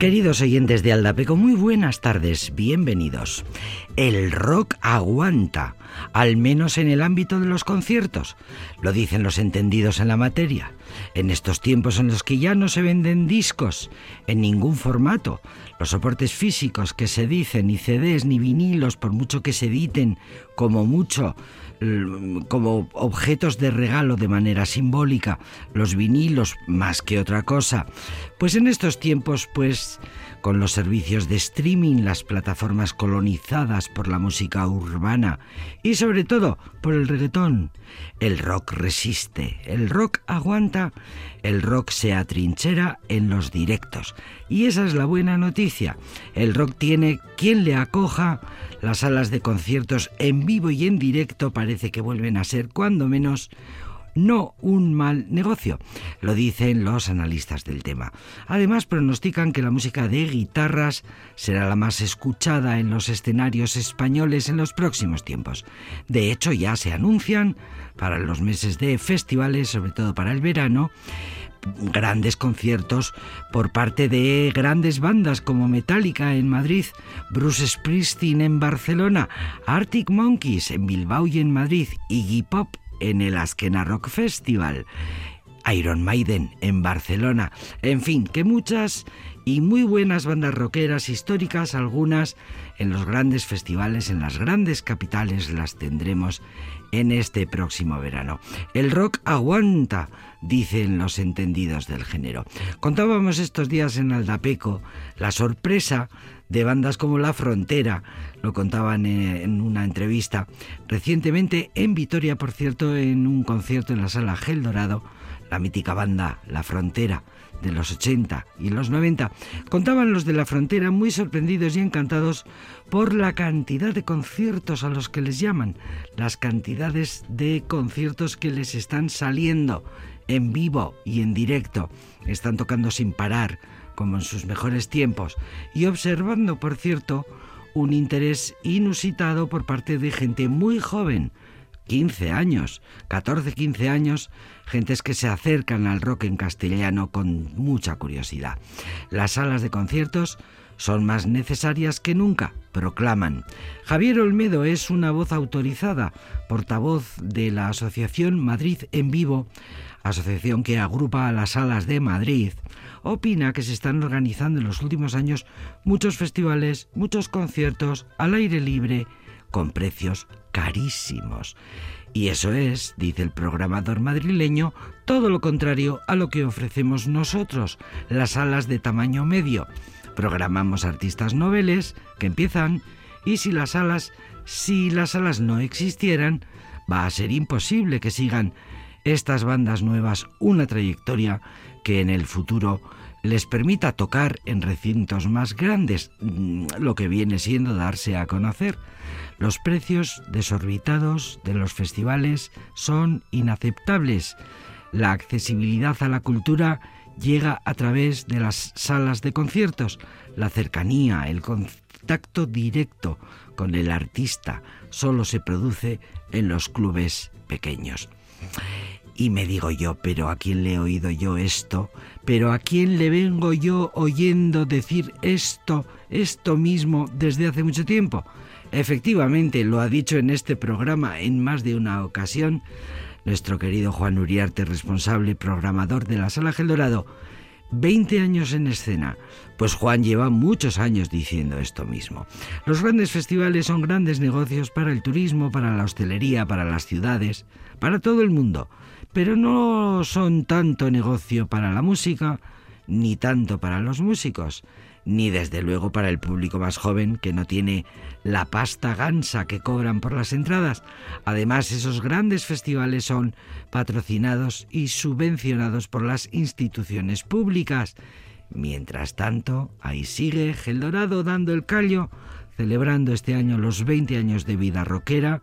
Queridos oyentes de Aldapeco, muy buenas tardes, bienvenidos. El rock aguanta, al menos en el ámbito de los conciertos, lo dicen los entendidos en la materia. En estos tiempos en los que ya no se venden discos en ningún formato, los soportes físicos que se dicen, ni CDs ni vinilos, por mucho que se editen, como mucho, como objetos de regalo de manera simbólica, los vinilos más que otra cosa, pues en estos tiempos, pues con los servicios de streaming, las plataformas colonizadas por la música urbana y sobre todo por el reggaetón. El rock resiste, el rock aguanta, el rock se atrinchera en los directos. Y esa es la buena noticia. El rock tiene quien le acoja, las salas de conciertos en vivo y en directo parece que vuelven a ser cuando menos no un mal negocio, lo dicen los analistas del tema. Además, pronostican que la música de guitarras será la más escuchada en los escenarios españoles en los próximos tiempos. De hecho, ya se anuncian para los meses de festivales, sobre todo para el verano, grandes conciertos por parte de grandes bandas como Metallica en Madrid, Bruce Springsteen en Barcelona, Arctic Monkeys en Bilbao y en Madrid, Iggy Pop en el Askena Rock Festival, Iron Maiden en Barcelona, en fin, que muchas y muy buenas bandas rockeras históricas, algunas en los grandes festivales, en las grandes capitales las tendremos en este próximo verano. El rock aguanta, dicen los entendidos del género. Contábamos estos días en Aldapeco la sorpresa de bandas como La Frontera, lo contaban en una entrevista. Recientemente en Vitoria, por cierto, en un concierto en la sala Gel Dorado, la mítica banda La Frontera de los 80 y los 90, contaban los de la frontera muy sorprendidos y encantados por la cantidad de conciertos a los que les llaman, las cantidades de conciertos que les están saliendo en vivo y en directo, están tocando sin parar, como en sus mejores tiempos, y observando, por cierto, un interés inusitado por parte de gente muy joven, 15 años, 14, 15 años, gentes que se acercan al rock en castellano con mucha curiosidad. Las salas de conciertos son más necesarias que nunca, proclaman. Javier Olmedo es una voz autorizada, portavoz de la Asociación Madrid en Vivo, asociación que agrupa a las salas de Madrid, opina que se están organizando en los últimos años muchos festivales, muchos conciertos al aire libre, con precios carísimos. Y eso es, dice el programador madrileño, todo lo contrario a lo que ofrecemos nosotros, las salas de tamaño medio. Programamos artistas noveles que empiezan y si las salas, si las salas no existieran, va a ser imposible que sigan estas bandas nuevas una trayectoria que en el futuro les permita tocar en recintos más grandes, mm, lo que viene siendo darse a conocer. Los precios desorbitados de los festivales son inaceptables. La accesibilidad a la cultura llega a través de las salas de conciertos, la cercanía, el contacto directo con el artista solo se produce en los clubes pequeños. Y me digo yo, pero ¿a quién le he oído yo esto? ¿Pero a quién le vengo yo oyendo decir esto, esto mismo desde hace mucho tiempo? Efectivamente, lo ha dicho en este programa en más de una ocasión nuestro querido Juan Uriarte, responsable programador de la Sala Gel Dorado. 20 años en escena. Pues Juan lleva muchos años diciendo esto mismo. Los grandes festivales son grandes negocios para el turismo, para la hostelería, para las ciudades, para todo el mundo pero no son tanto negocio para la música, ni tanto para los músicos, ni desde luego para el público más joven que no tiene la pasta gansa que cobran por las entradas. Además, esos grandes festivales son patrocinados y subvencionados por las instituciones públicas. Mientras tanto, ahí sigue Geldorado dando el callo, celebrando este año los 20 años de vida rockera,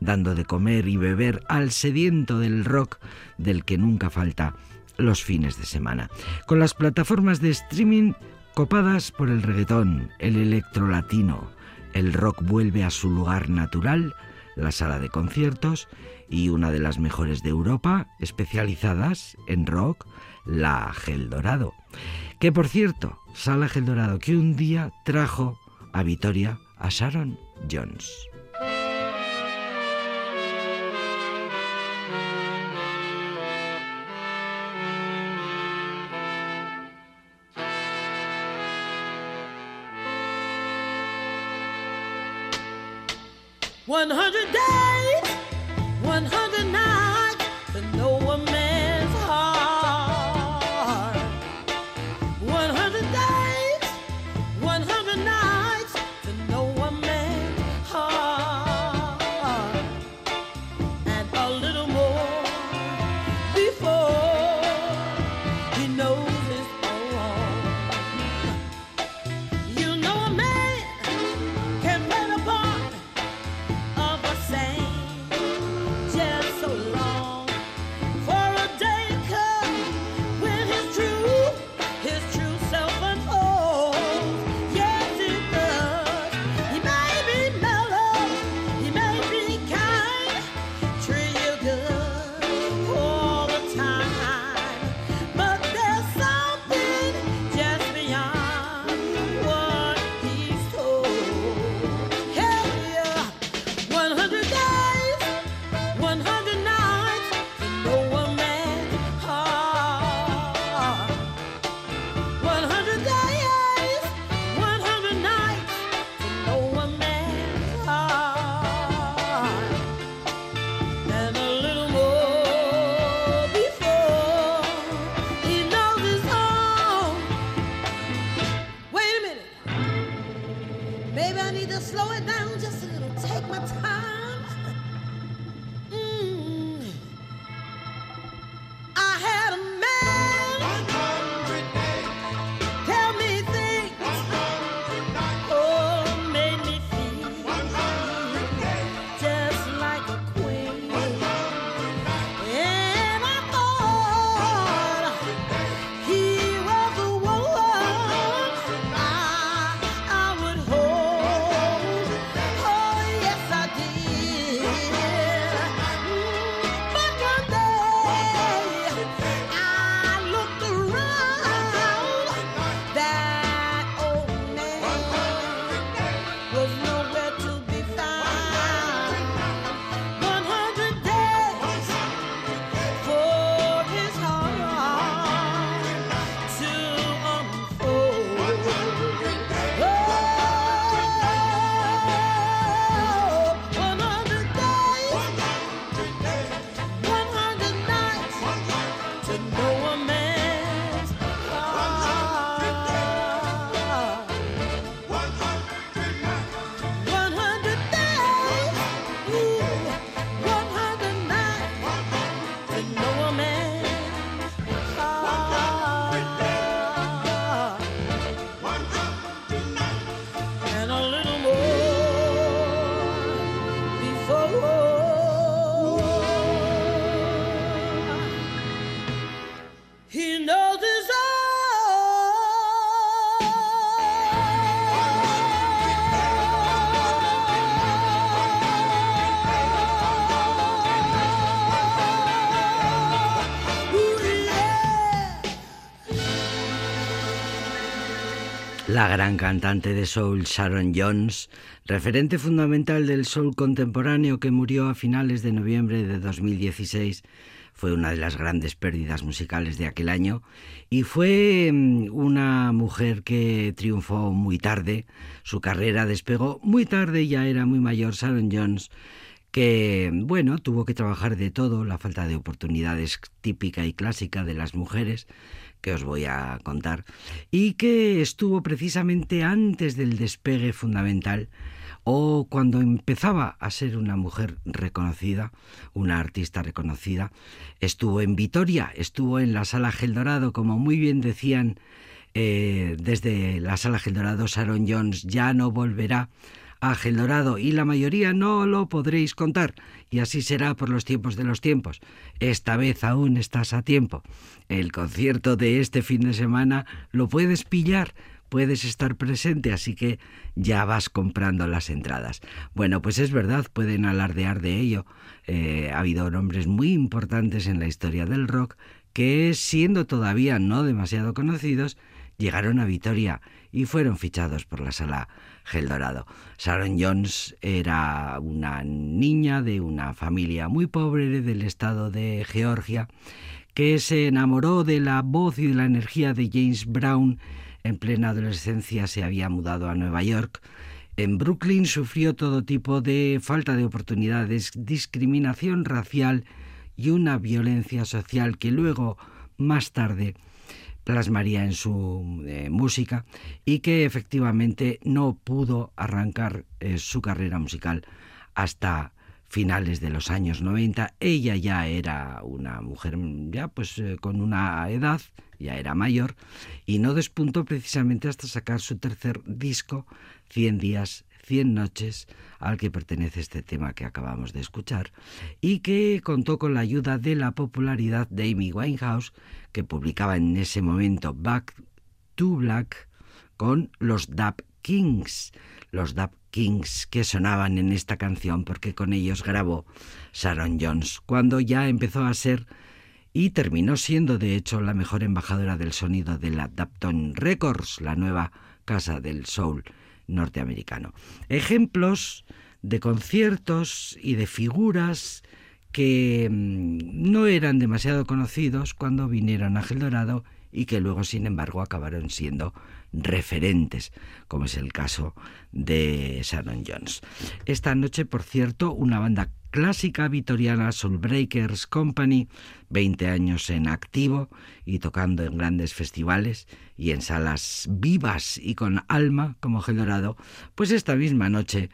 dando de comer y beber al sediento del rock del que nunca falta los fines de semana. Con las plataformas de streaming copadas por el reggaetón, el electro latino, el rock vuelve a su lugar natural, la sala de conciertos y una de las mejores de Europa, especializadas en rock, la Gel Dorado. Que por cierto, Sala Gel Dorado que un día trajo a Vitoria a Sharon Jones. 100 days. La gran cantante de soul Sharon Jones, referente fundamental del soul contemporáneo que murió a finales de noviembre de 2016, fue una de las grandes pérdidas musicales de aquel año y fue mm, una mujer que triunfó muy tarde, su carrera despegó muy tarde, ya era muy mayor Sharon Jones, que, bueno, tuvo que trabajar de todo, la falta de oportunidades típica y clásica de las mujeres, que os voy a contar, y que estuvo precisamente antes del despegue fundamental o cuando empezaba a ser una mujer reconocida, una artista reconocida, estuvo en Vitoria, estuvo en la Sala Geldorado, como muy bien decían eh, desde la Sala Geldorado, Sharon Jones ya no volverá a Geldorado y la mayoría no lo podréis contar y así será por los tiempos de los tiempos. Esta vez aún estás a tiempo. El concierto de este fin de semana lo puedes pillar puedes estar presente, así que ya vas comprando las entradas. Bueno, pues es verdad, pueden alardear de ello. Eh, ha habido nombres muy importantes en la historia del rock que, siendo todavía no demasiado conocidos, llegaron a Vitoria y fueron fichados por la sala Gel Dorado. Sharon Jones era una niña de una familia muy pobre del estado de Georgia que se enamoró de la voz y de la energía de James Brown. En plena adolescencia se había mudado a Nueva York. En Brooklyn sufrió todo tipo de falta de oportunidades, discriminación racial y una violencia social que luego, más tarde, plasmaría en su eh, música y que efectivamente no pudo arrancar eh, su carrera musical hasta finales de los años 90. Ella ya era una mujer ya pues eh, con una edad, ya era mayor y no despuntó precisamente hasta sacar su tercer disco, 100 días, 100 noches, al que pertenece este tema que acabamos de escuchar, y que contó con la ayuda de la popularidad de Amy Winehouse, que publicaba en ese momento Back to Black con los Dap Kings, los Dap Kings que sonaban en esta canción porque con ellos grabó Sharon Jones, cuando ya empezó a ser y terminó siendo de hecho la mejor embajadora del sonido de la Dapton Records, la nueva casa del soul norteamericano. Ejemplos de conciertos y de figuras que mm, no eran demasiado conocidos cuando vinieron a Gel Dorado y que luego, sin embargo, acabaron siendo referentes, como es el caso de Sharon Jones. Esta noche, por cierto, una banda clásica vitoriana, Soul Breakers Company, 20 años en activo y tocando en grandes festivales y en salas vivas y con alma como Gel Dorado, pues esta misma noche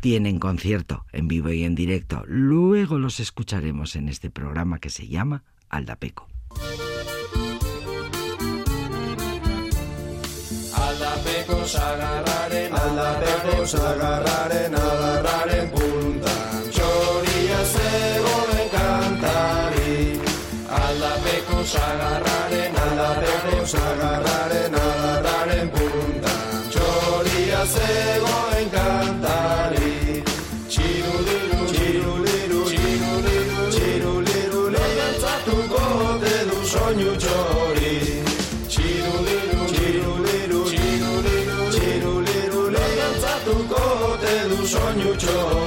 tienen concierto en vivo y en directo. Luego los escucharemos en este programa que se llama Aldapeco. Aldapeko mucho.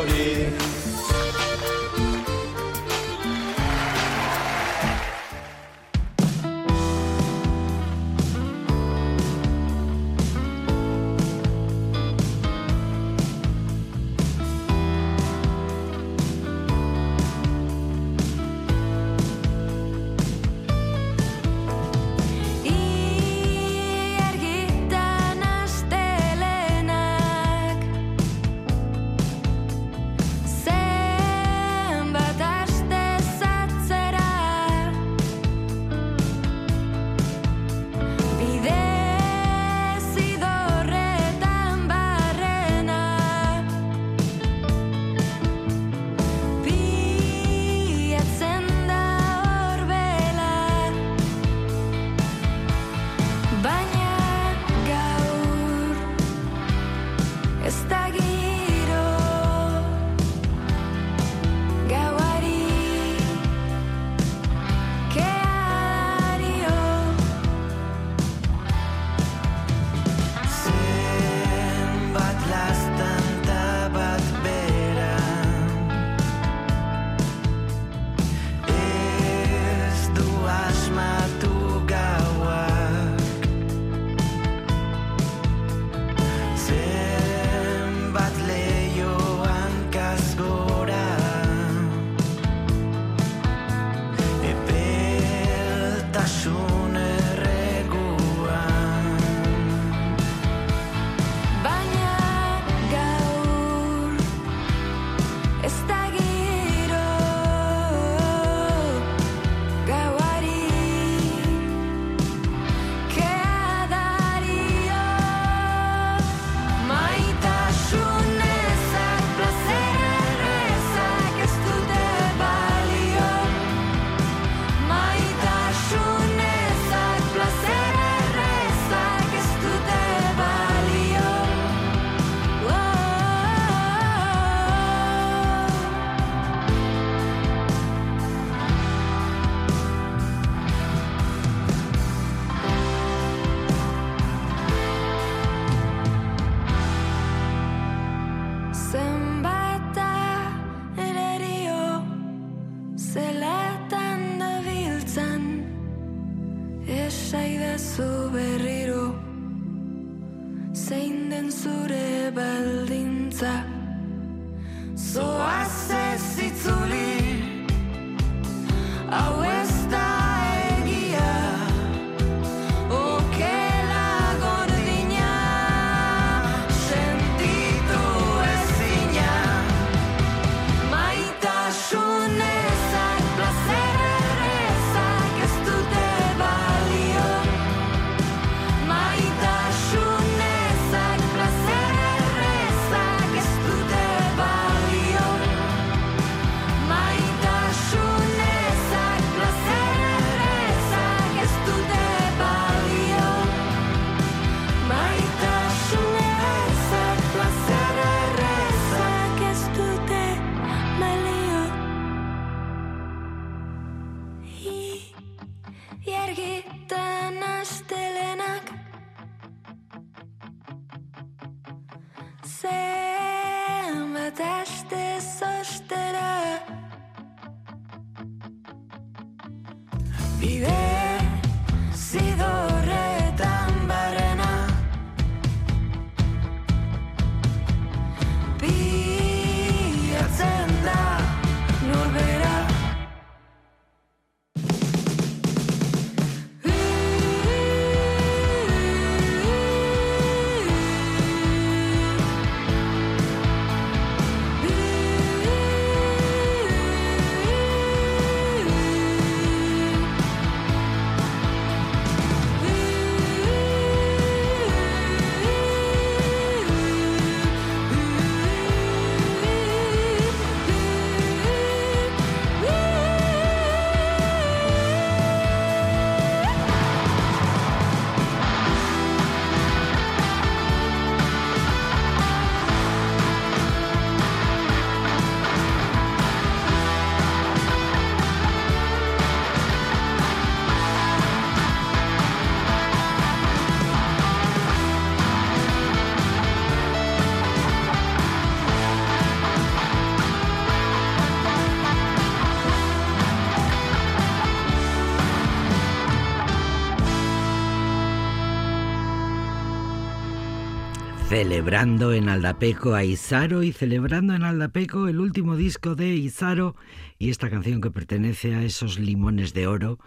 Celebrando en Aldapeco a Isaro y celebrando en Aldapeco el último disco de Isaro y esta canción que pertenece a esos limones de oro,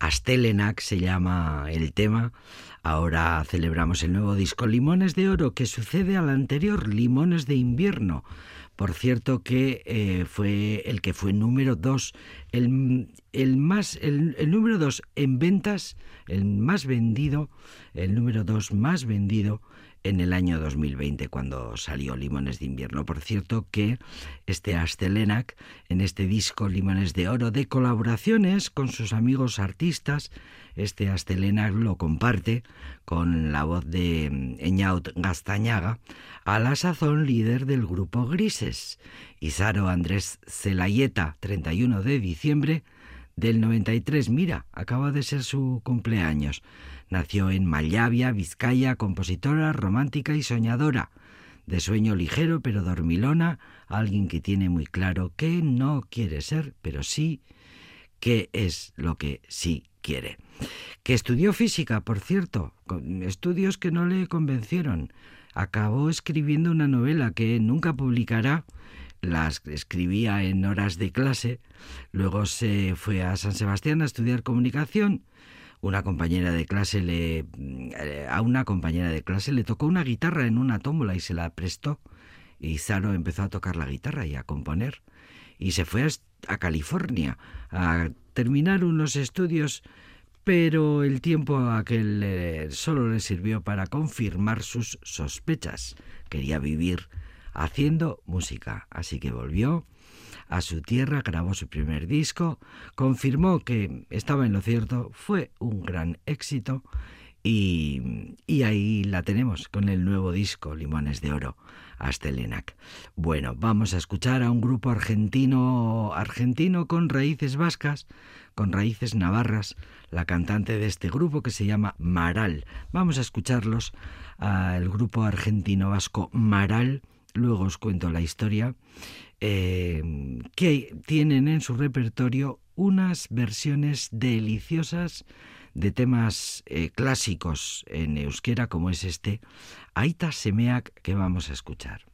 Astelenac se llama el tema. Ahora celebramos el nuevo disco Limones de Oro que sucede al anterior Limones de Invierno. Por cierto que eh, fue el que fue número dos, el, el más, el, el número dos en ventas, el más vendido, el número dos más vendido en el año 2020 cuando salió Limones de Invierno. Por cierto que este Astelenac en este disco Limones de Oro de colaboraciones con sus amigos artistas, este Astelenac lo comparte con la voz de Eñaut Gastañaga, a la sazón líder del grupo Grises, Isaro Andrés Celayeta, 31 de diciembre del 93. Mira, acaba de ser su cumpleaños. Nació en Mallavia, Vizcaya, compositora, romántica y soñadora. De sueño ligero pero dormilona, alguien que tiene muy claro que no quiere ser, pero sí qué es lo que sí quiere. Que estudió física, por cierto, con estudios que no le convencieron. Acabó escribiendo una novela que nunca publicará, las escribía en horas de clase, luego se fue a San Sebastián a estudiar comunicación una compañera de clase le a una compañera de clase le tocó una guitarra en una tómbola y se la prestó. Y Saro empezó a tocar la guitarra y a componer. Y se fue a, California a terminar unos estudios pero el tiempo aquel eh, solo le sirvió para confirmar sus sospechas. Quería vivir haciendo música, así que volvió a su tierra, grabó su primer disco, confirmó que estaba en lo cierto, fue un gran éxito y, y ahí la tenemos con el nuevo disco Limones de Oro, Astelenac. Bueno, vamos a escuchar a un grupo argentino, argentino con raíces vascas, con raíces navarras, la cantante de este grupo que se llama Maral. Vamos a escucharlos, al grupo argentino vasco Maral, luego os cuento la historia eh, que tienen en su repertorio unas versiones deliciosas de temas eh, clásicos en euskera como es este, Aita Semeak, que vamos a escuchar.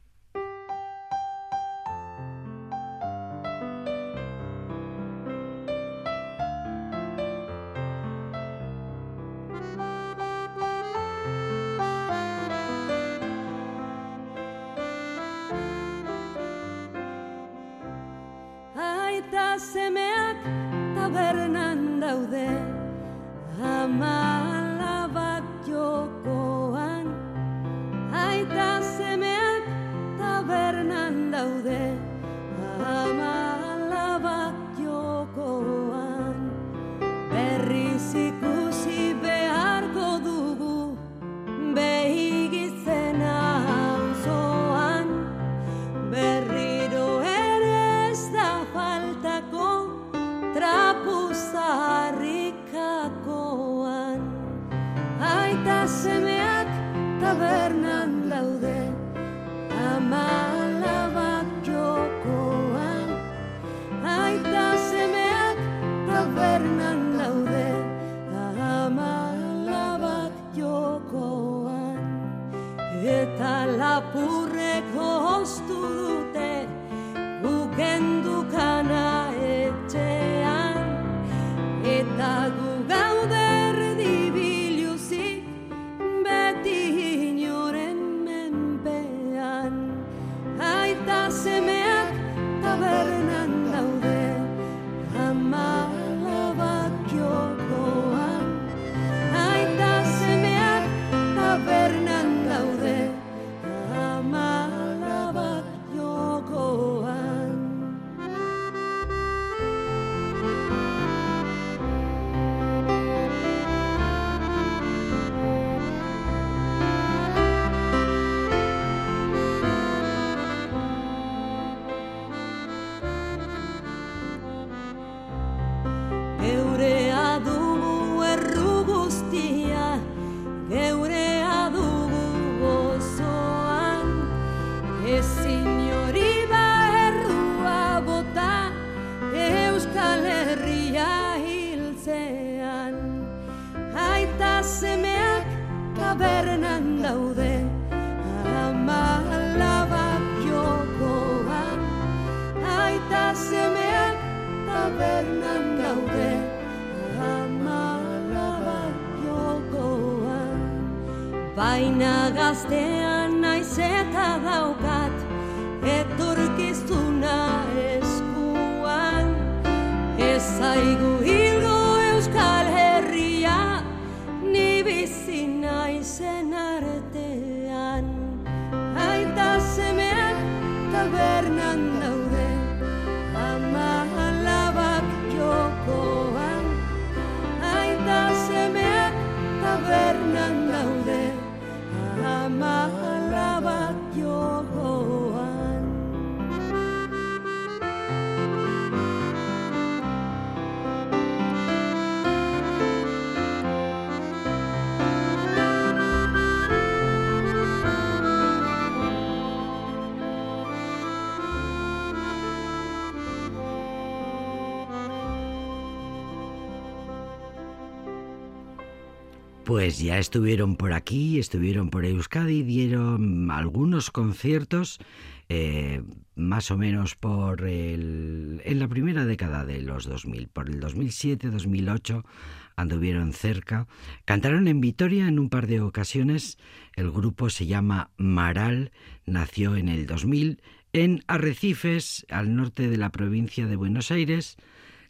Daude, ama alabak jokoan. Aita semeak tabernan daude ama alabak jokoan Baina gaztean naiz eta daukat etorkizuna eskuan Ez zaigu Pues ya estuvieron por aquí, estuvieron por Euskadi, dieron algunos conciertos, eh, más o menos por el, en la primera década de los 2000, por el 2007, 2008, anduvieron cerca. Cantaron en Vitoria en un par de ocasiones. El grupo se llama Maral, nació en el 2000 en Arrecifes, al norte de la provincia de Buenos Aires.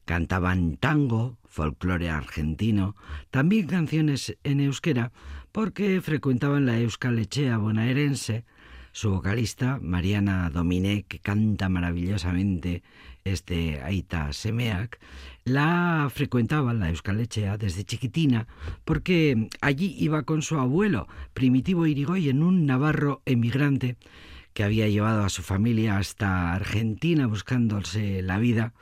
Cantaban tango, folclore argentino, también canciones en euskera, porque frecuentaban la Euskalechea bonaerense. Su vocalista, Mariana Dominé, que canta maravillosamente este Aita Semeak, la frecuentaba la Euskalechea desde chiquitina, porque allí iba con su abuelo, Primitivo Irigoyen, un navarro emigrante que había llevado a su familia hasta Argentina buscándose la vida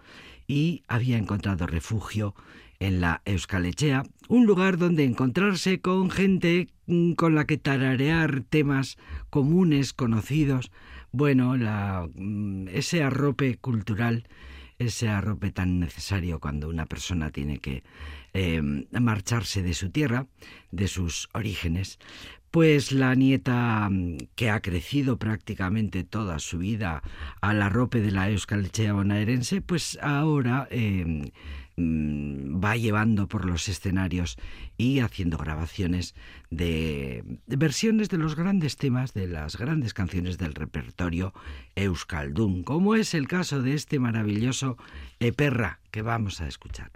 y había encontrado refugio en la Euskalechea, un lugar donde encontrarse con gente mm, con la que tararear temas comunes, conocidos. Bueno, la, mm, ese arrope cultural ese arrope tan necesario cuando una persona tiene que eh, marcharse de su tierra, de sus orígenes, pues la nieta mm, que ha crecido prácticamente toda su vida al arrope de la Euskal Echea bonaerense, pues ahora eh, mm, va llevando por los escenarios y haciendo grabaciones de, de versiones de los grandes temas, de las grandes canciones del repertorio Euskaldun, como es el caso de este maravilloso Eperra que vamos a escuchar.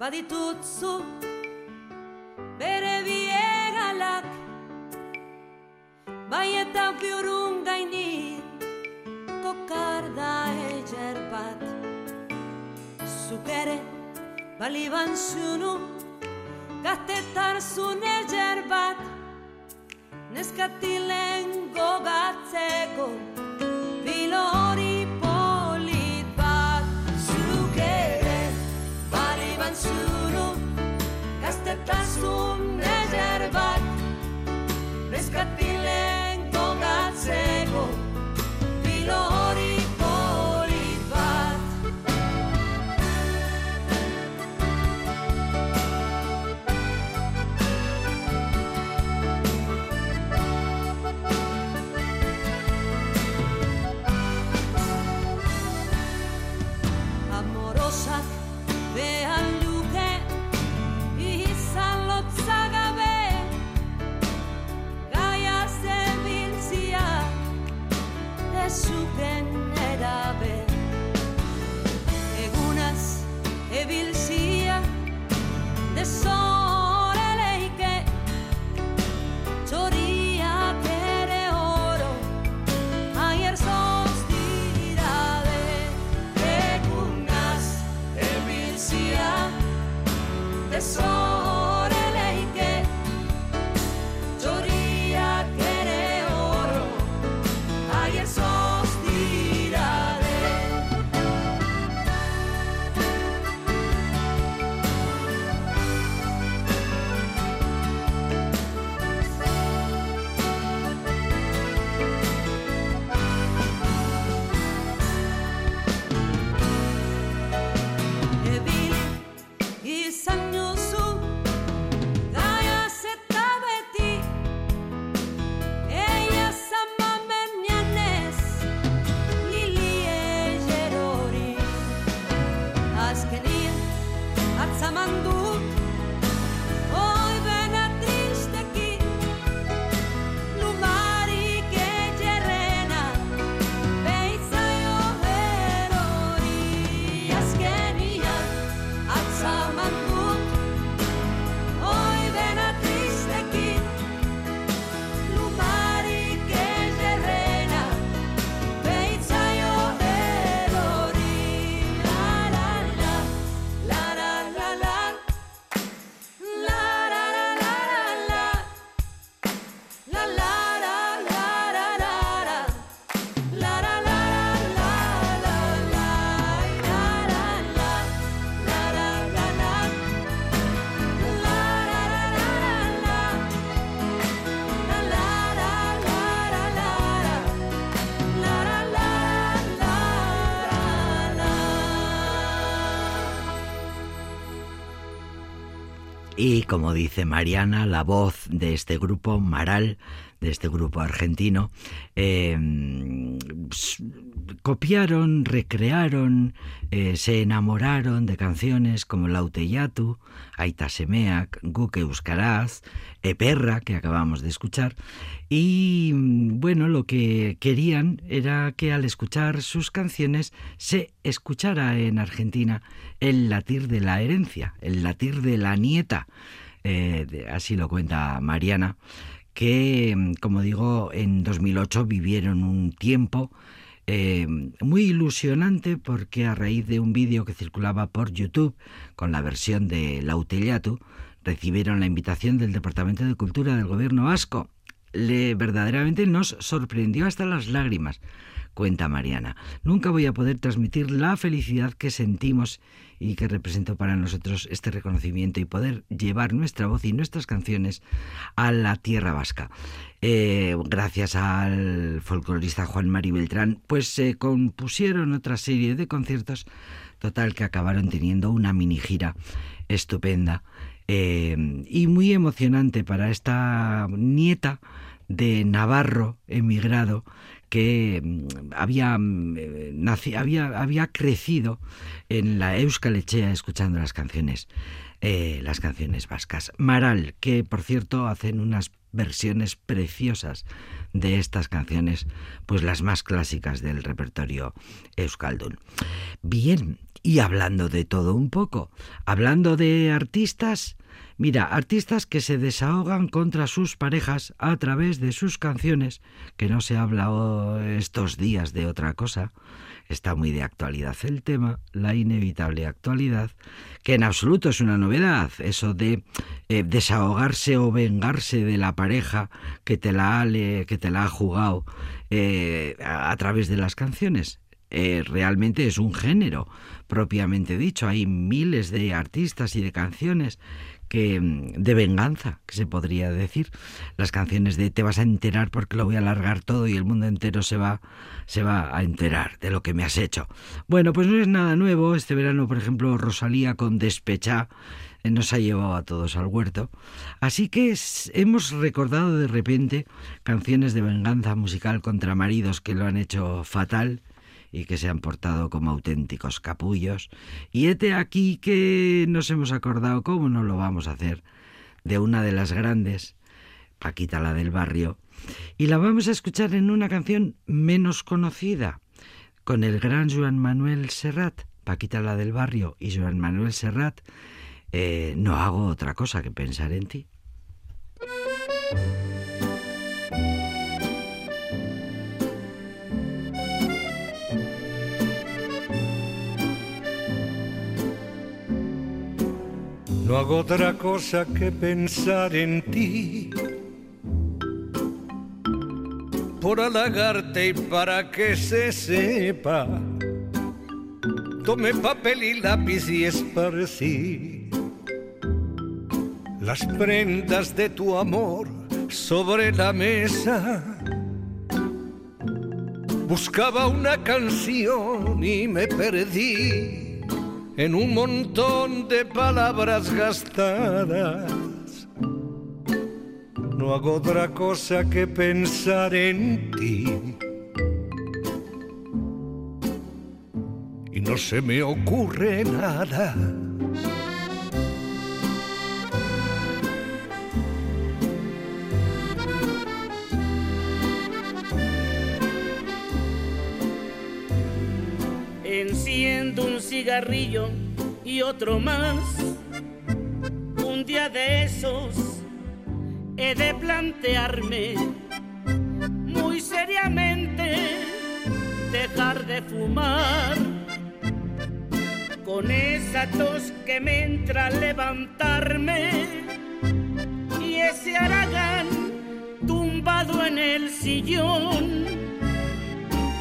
Baditutzu bere biegalak Bai eta biurun gaini kokar da eger bat. Zuk ere baliban zunu gaztetar zun eger bat Neskatilen gogatzeko so como dice Mariana, la voz de este grupo, Maral, de este grupo argentino, eh, copiaron, recrearon, eh, se enamoraron de canciones como Lauteyatu, Aita Semeak, Guk Euskaraz, Eperra, que acabamos de escuchar, y mm, bueno, lo que querían era que al escuchar sus canciones se escuchara en Argentina el latir de la herencia, el latir de la nieta. Eh, así lo cuenta Mariana, que, mm, como digo, en 2008 vivieron un tiempo eh, muy ilusionante porque a raíz de un vídeo que circulaba por YouTube con la versión de Lautellatu, recibieron la invitación del Departamento de Cultura del Gobierno Vasco. Le verdaderamente nos sorprendió hasta las lágrimas cuenta Mariana. Nunca voy a poder transmitir la felicidad que sentimos y que representó para nosotros este reconocimiento y poder llevar nuestra voz y nuestras canciones a la tierra vasca. Eh, gracias al folclorista Juan Mari Beltrán, pues se compusieron otra serie de conciertos, total que acabaron teniendo una mini gira estupenda eh, y muy emocionante para esta nieta de Navarro emigrado que mm, había, mm, nací, había, había crecido en la Euskal Echea escuchando las canciones, eh, las canciones vascas. Maral, que por cierto hacen unas versiones preciosas de estas canciones, pues las más clásicas del repertorio euskaldun. Bien, y hablando de todo un poco, hablando de artistas, Mira, artistas que se desahogan contra sus parejas a través de sus canciones, que no se habla oh, estos días de otra cosa, está muy de actualidad el tema, la inevitable actualidad, que en absoluto es una novedad, eso de eh, desahogarse o vengarse de la pareja que te la ha, que te la ha jugado eh, a, través de las canciones. Eh, realmente es un género propiamente dicho. Hay miles de artistas y de canciones mm, de venganza, que se podría decir. Las canciones de te vas a enterar porque lo voy a alargar todo y el mundo entero se va se va a enterar de lo que me has hecho. Bueno, pues no es nada nuevo. Este verano, por ejemplo, Rosalía con Despechá eh, nos ha llevado a todos al huerto. Así que hemos recordado de repente canciones de venganza musical contra maridos que lo han hecho fatal y que se han portado como auténticos capullos. Y hete aquí que nos hemos acordado, ¿cómo no lo vamos a hacer? De una de las grandes, Paquita la del barrio, y la vamos a escuchar en una canción menos conocida, con el gran Joan Manuel Serrat, Paquita la del barrio y Joan Manuel Serrat, eh, no hago otra cosa que pensar en ti. No hago otra cosa que pensar en ti. Por halagarte y para que se sepa, tomé papel y lápiz y esparcí las prendas de tu amor sobre la mesa. Buscaba una canción y me perdí en un montón de palabras gastadas. No hago otra cosa que pensar en ti. Y no se me ocurre nada. Un cigarrillo y otro más. Un día de esos he de plantearme muy seriamente dejar de fumar. Con esa tos que me entra a levantarme y ese aragán tumbado en el sillón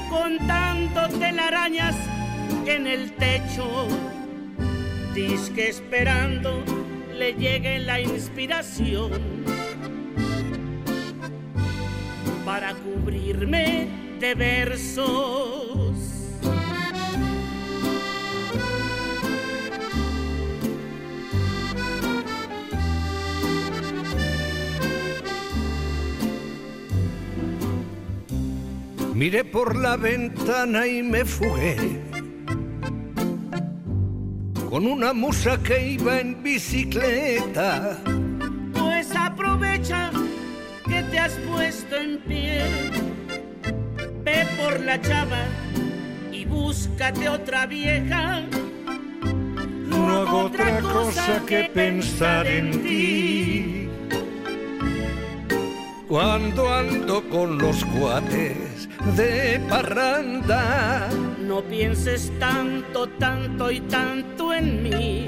contando telarañas en el techo. Disque esperando le llegue la inspiración para cubrirme de versos. Miré por la ventana y me fugué con una musa que iba en bicicleta. Pues aprovecha que te has puesto en pie. Ve por la chava y búscate otra vieja. No hago otra cosa que pensar en ti. Cuando ando con los cuates de parranda, No pienses tanto, tanto y tanto en mí.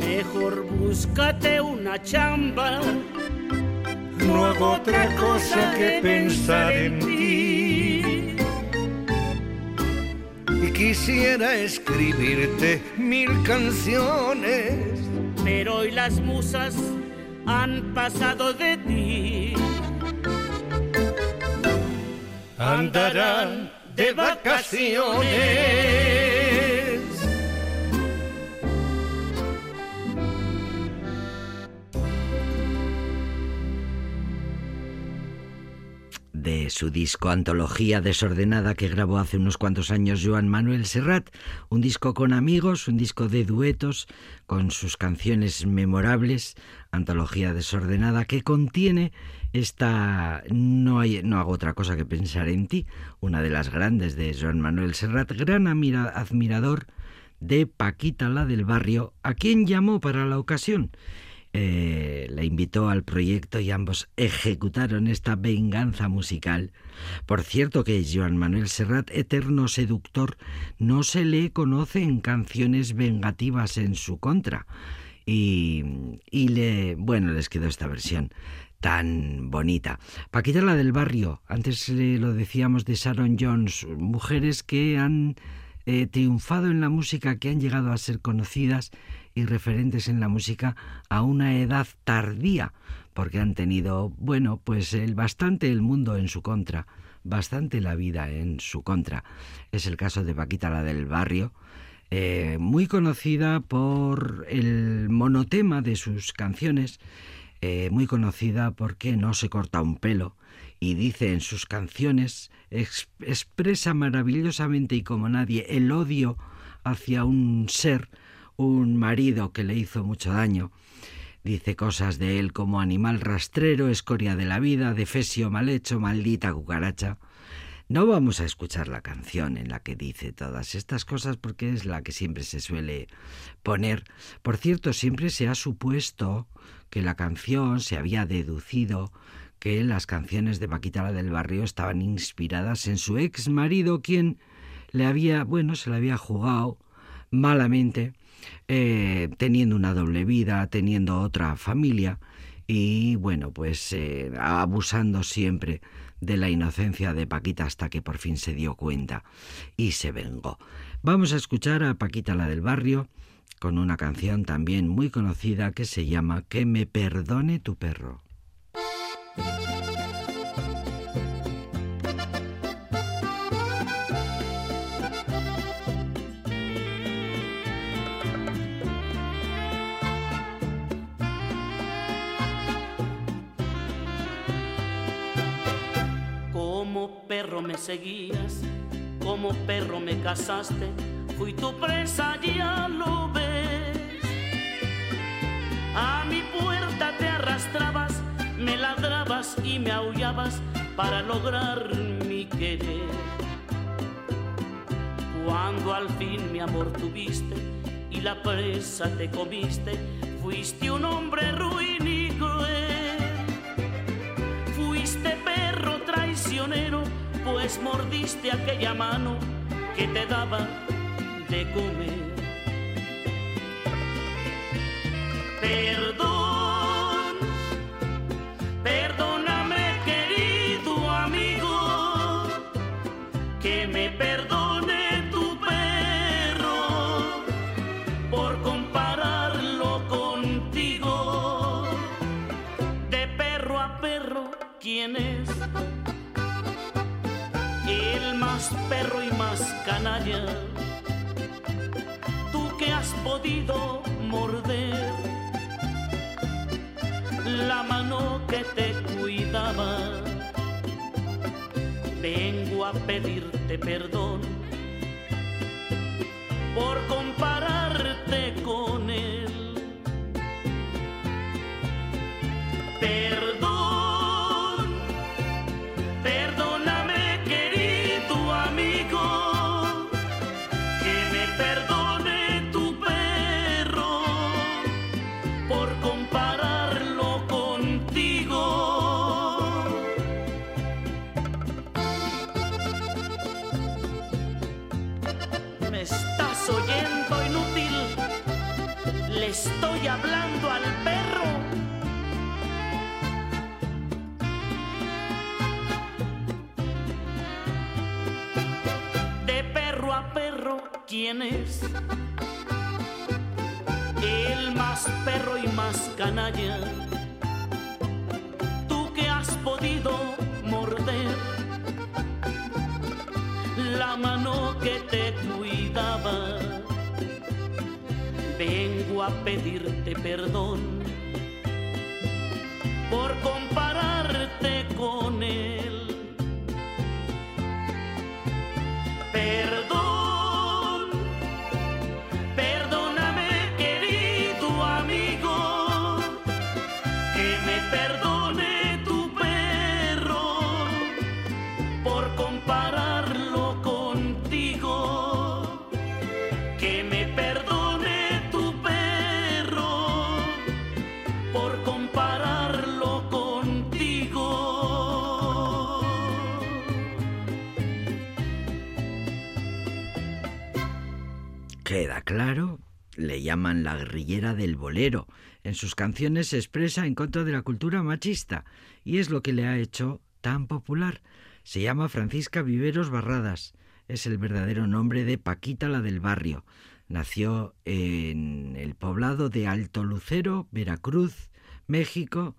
Mejor búscate una chamba no hago otra cosa que pensar en ti. Y quisiera escribirte mil canciones, pero hoy las musas han pasado de ti. andarán de vacaciones. de su disco Antología Desordenada que grabó hace unos cuantos años Joan Manuel Serrat, un disco con amigos, un disco de duetos con sus canciones memorables, Antología Desordenada que contiene esta no hay no hago otra cosa que pensar en ti, una de las grandes de Joan Manuel Serrat, gran admirador de Paquita la del barrio, a quien llamó para la ocasión eh, la invitó al proyecto y ambos ejecutaron esta venganza musical. Por cierto que Joan Manuel Serrat, eterno seductor, no se le conoce en canciones vengativas en su contra. Y, y le, bueno, les quedó esta versión tan bonita. Paquita la del barrio, antes eh, lo decíamos de Sharon Jones, mujeres que han eh, triunfado en la música, que han llegado a ser conocidas y referentes en la música a una edad tardía, porque han tenido, bueno, pues el bastante el mundo en su contra, bastante la vida en su contra. Es el caso de Paquita la del barrio, eh, muy conocida por el monotema de sus canciones, eh, muy conocida porque no se corta un pelo y dice en sus canciones, ex- expresa maravillosamente y como nadie el odio hacia un ser, un marido que le hizo mucho daño. Dice cosas de él como animal rastrero, escoria de la vida, defesio mal hecho, maldita cucaracha. No vamos a escuchar la canción en la que dice todas estas cosas porque es la que siempre se suele poner. Por cierto, siempre se ha supuesto que la canción se había deducido que las canciones de Paquita la del Barrio estaban inspiradas en su ex marido, quien le había, bueno, se le había jugado malamente, eh, teniendo una doble vida, teniendo otra familia y, bueno, pues eh, abusando siempre de la inocencia de Paquita hasta que por fin se dio cuenta y se vengó. Vamos a escuchar a Paquita la del Barrio con una canción también muy conocida que se llama Que me perdone tu perro. Como perro me seguías, como perro me casaste, fui tu presa, ya lo y me aullabas para lograr mi querer. Cuando al fin mi amor tuviste y la presa te comiste, fuiste un hombre ruin y cruel. Fuiste perro traicionero, pues mordiste aquella mano que te daba de comer. Perdón, morder la mano que te cuidaba. Vengo a pedirte perdón por compararte quién. El más perro y más canalla. Tú que has podido morder la mano que te cuidaba. Vengo a pedirte perdón Queda claro, le llaman la guerrillera del bolero. En sus canciones se expresa en contra de la cultura machista y es lo que le ha hecho tan popular. Se llama Francisca Viveros Barradas. Es el verdadero nombre de Paquita la del barrio. Nació en el poblado de Alto Lucero, Veracruz, México,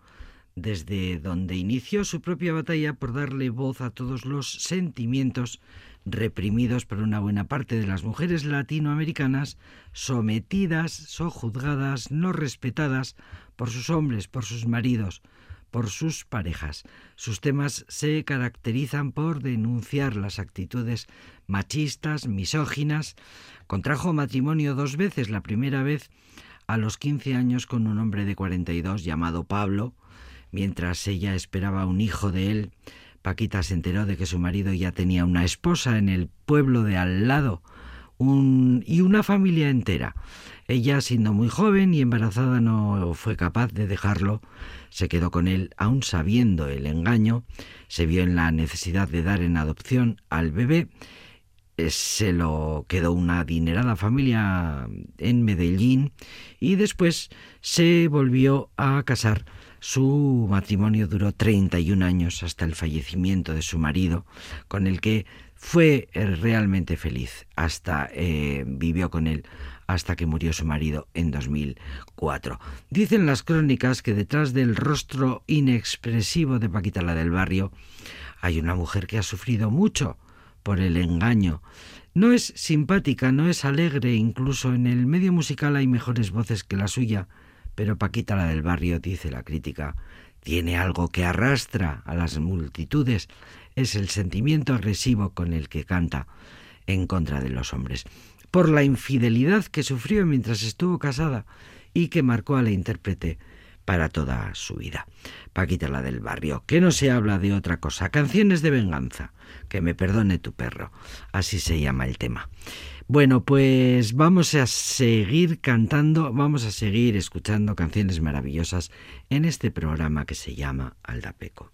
desde donde inició su propia batalla por darle voz a todos los sentimientos reprimidos por una buena parte de las mujeres latinoamericanas, sometidas, sojuzgadas, no respetadas por sus hombres, por sus maridos, por sus parejas. Sus temas se caracterizan por denunciar las actitudes machistas, misóginas. Contrajo matrimonio dos veces, la primera vez a los 15 años con un hombre de 42 llamado Pablo, mientras ella esperaba un hijo de él. Paquita se enteró de que su marido ya tenía una esposa en el pueblo de al lado y una familia entera. Ella, siendo muy joven y embarazada, no fue capaz de dejarlo. Se quedó con él, aun sabiendo el engaño. Se vio en la necesidad de dar en adopción al bebé. Eh, Se lo quedó una adinerada familia en Medellín y después se volvió a casar. Su matrimonio duró 31 años hasta el fallecimiento de su marido, con el que fue eh, realmente feliz. Hasta eh, vivió con él hasta que murió su marido en 2004. Dicen las crónicas que detrás del rostro inexpresivo de Paquita la del barrio hay una mujer que ha sufrido mucho por el engaño. No es simpática, no es alegre, incluso en el medio musical hay mejores voces que la suya, pero Paquita la del barrio, dice la crítica, tiene algo que arrastra a las multitudes, es el sentimiento agresivo con el que canta en contra de los hombres, por la infidelidad que sufrió mientras estuvo casada y que marcó a la intérprete para toda su vida. Paquita la del barrio, que no se habla de otra cosa, canciones de venganza, que me perdone tu perro, así se llama el tema. Bueno, pues vamos a seguir cantando, vamos a seguir escuchando canciones maravillosas en este programa que se llama Aldapeco.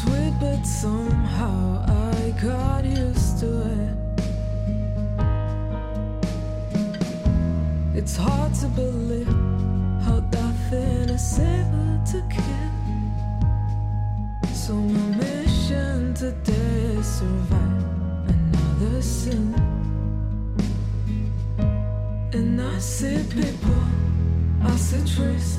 Weird, but somehow I got used to it. It's hard to believe how nothing is able to kill. So my mission today is survive another sin. And I see people, I see trees,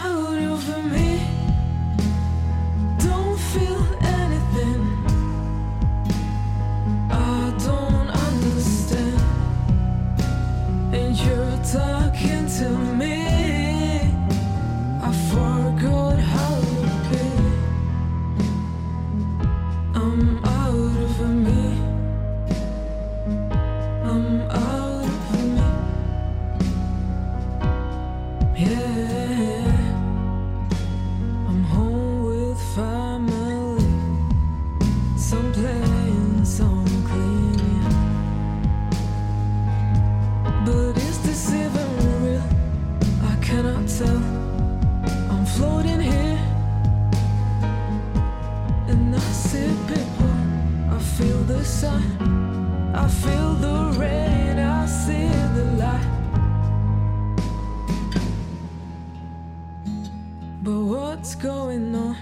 But what's going on?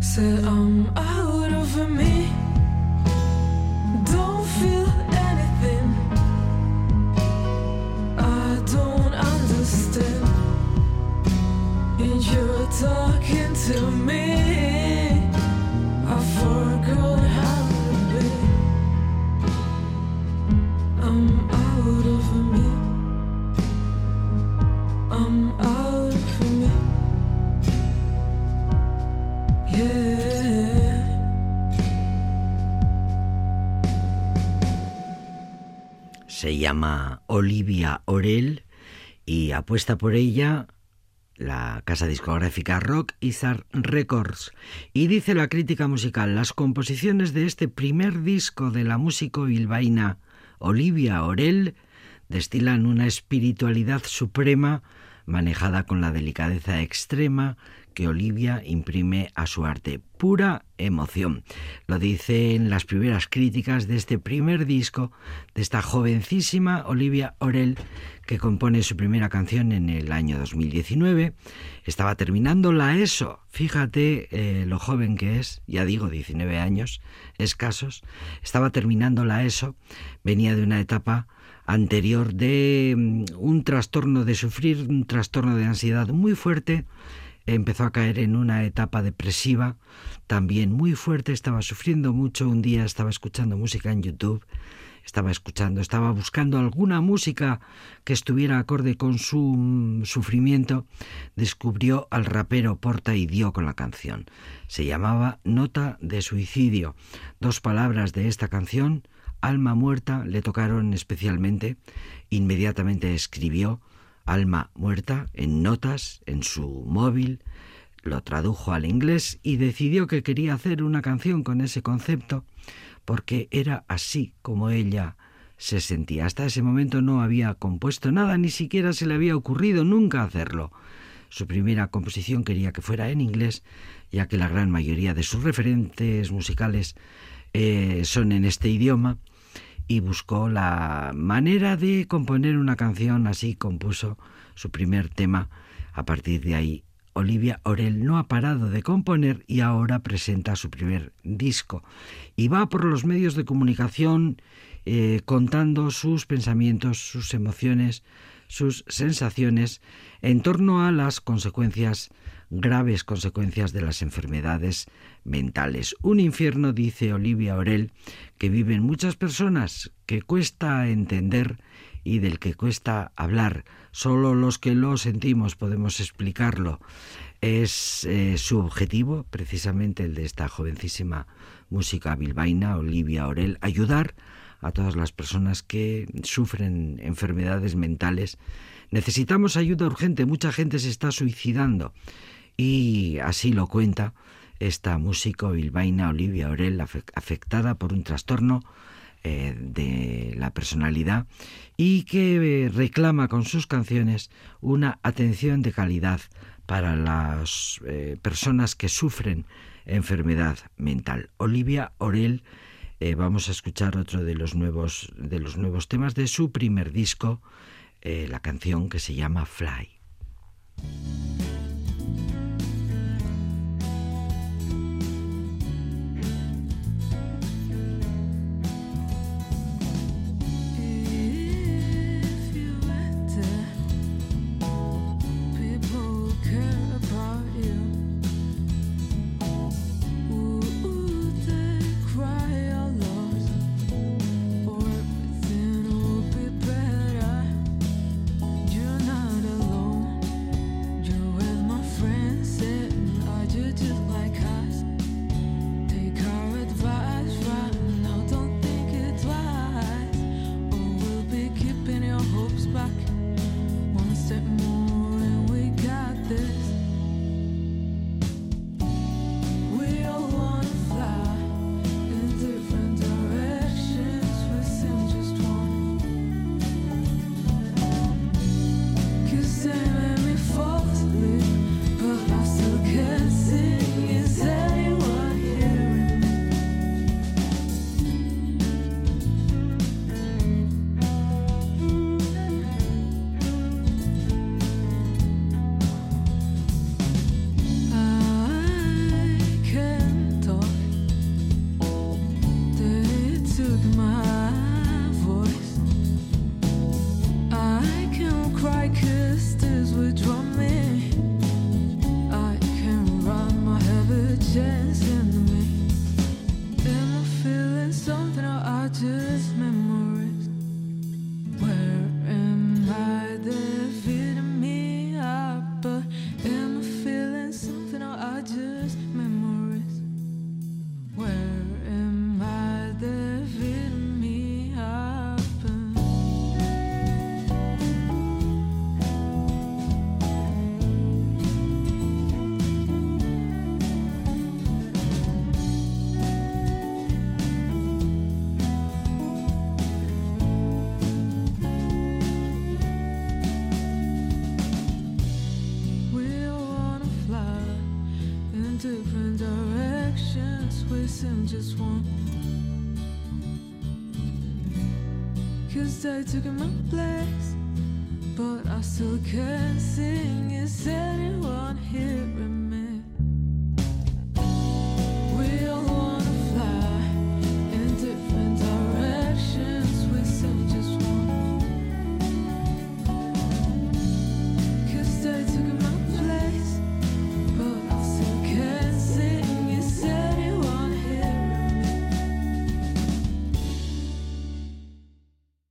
Said I'm llama Olivia Orel y apuesta por ella la casa discográfica Rock Izar Records. Y dice la crítica musical, las composiciones de este primer disco de la músico bilbaína Olivia Orel destilan una espiritualidad suprema manejada con la delicadeza extrema que Olivia imprime a su arte. Pura emoción. Lo dicen las primeras críticas de este primer disco de esta jovencísima Olivia Orel que compone su primera canción en el año 2019. Estaba terminando la ESO. Fíjate eh, lo joven que es, ya digo, 19 años escasos. Estaba terminando la ESO. Venía de una etapa anterior de mm, un trastorno de sufrir, un trastorno de ansiedad muy fuerte empezó a caer en una etapa depresiva también muy fuerte, estaba sufriendo mucho, un día estaba escuchando música en YouTube, estaba escuchando, estaba buscando alguna música que estuviera acorde con su mm, sufrimiento, descubrió al rapero Porta y dio con la canción. Se llamaba Nota de Suicidio. Dos palabras de esta canción, Alma Muerta, le tocaron especialmente. Inmediatamente escribió Alma Muerta en notas en su móvil, lo tradujo al inglés y decidió que quería hacer una canción con ese concepto porque era así como ella se sentía. Hasta ese momento no había compuesto nada, ni siquiera se le había ocurrido nunca hacerlo. Su primera composición quería que fuera en inglés, ya que la gran mayoría de sus referentes musicales eh, son en este idioma y buscó la manera de componer una canción, así compuso su primer tema. A partir de ahí, Olivia Orel no ha parado de componer y ahora presenta su primer disco. Y va por los medios de comunicación eh, contando sus pensamientos, sus emociones, sus sensaciones en torno a las consecuencias graves consecuencias de las enfermedades mentales. Un infierno, dice Olivia Orel, que viven muchas personas, que cuesta entender y del que cuesta hablar. Solo los que lo sentimos podemos explicarlo. Es eh, su objetivo, precisamente el de esta jovencísima música bilbaína, Olivia Orel, ayudar a todas las personas que sufren enfermedades mentales. Necesitamos ayuda urgente, mucha gente se está suicidando y así lo cuenta esta músico bilbaína Olivia Orel, afectada por un trastorno eh, de la personalidad y que eh, reclama con sus canciones una atención de calidad para las eh, personas que sufren enfermedad mental. Olivia Orel, vamos a escuchar otro de los nuevos de los nuevos temas de su primer disco, la canción que se llama Fly.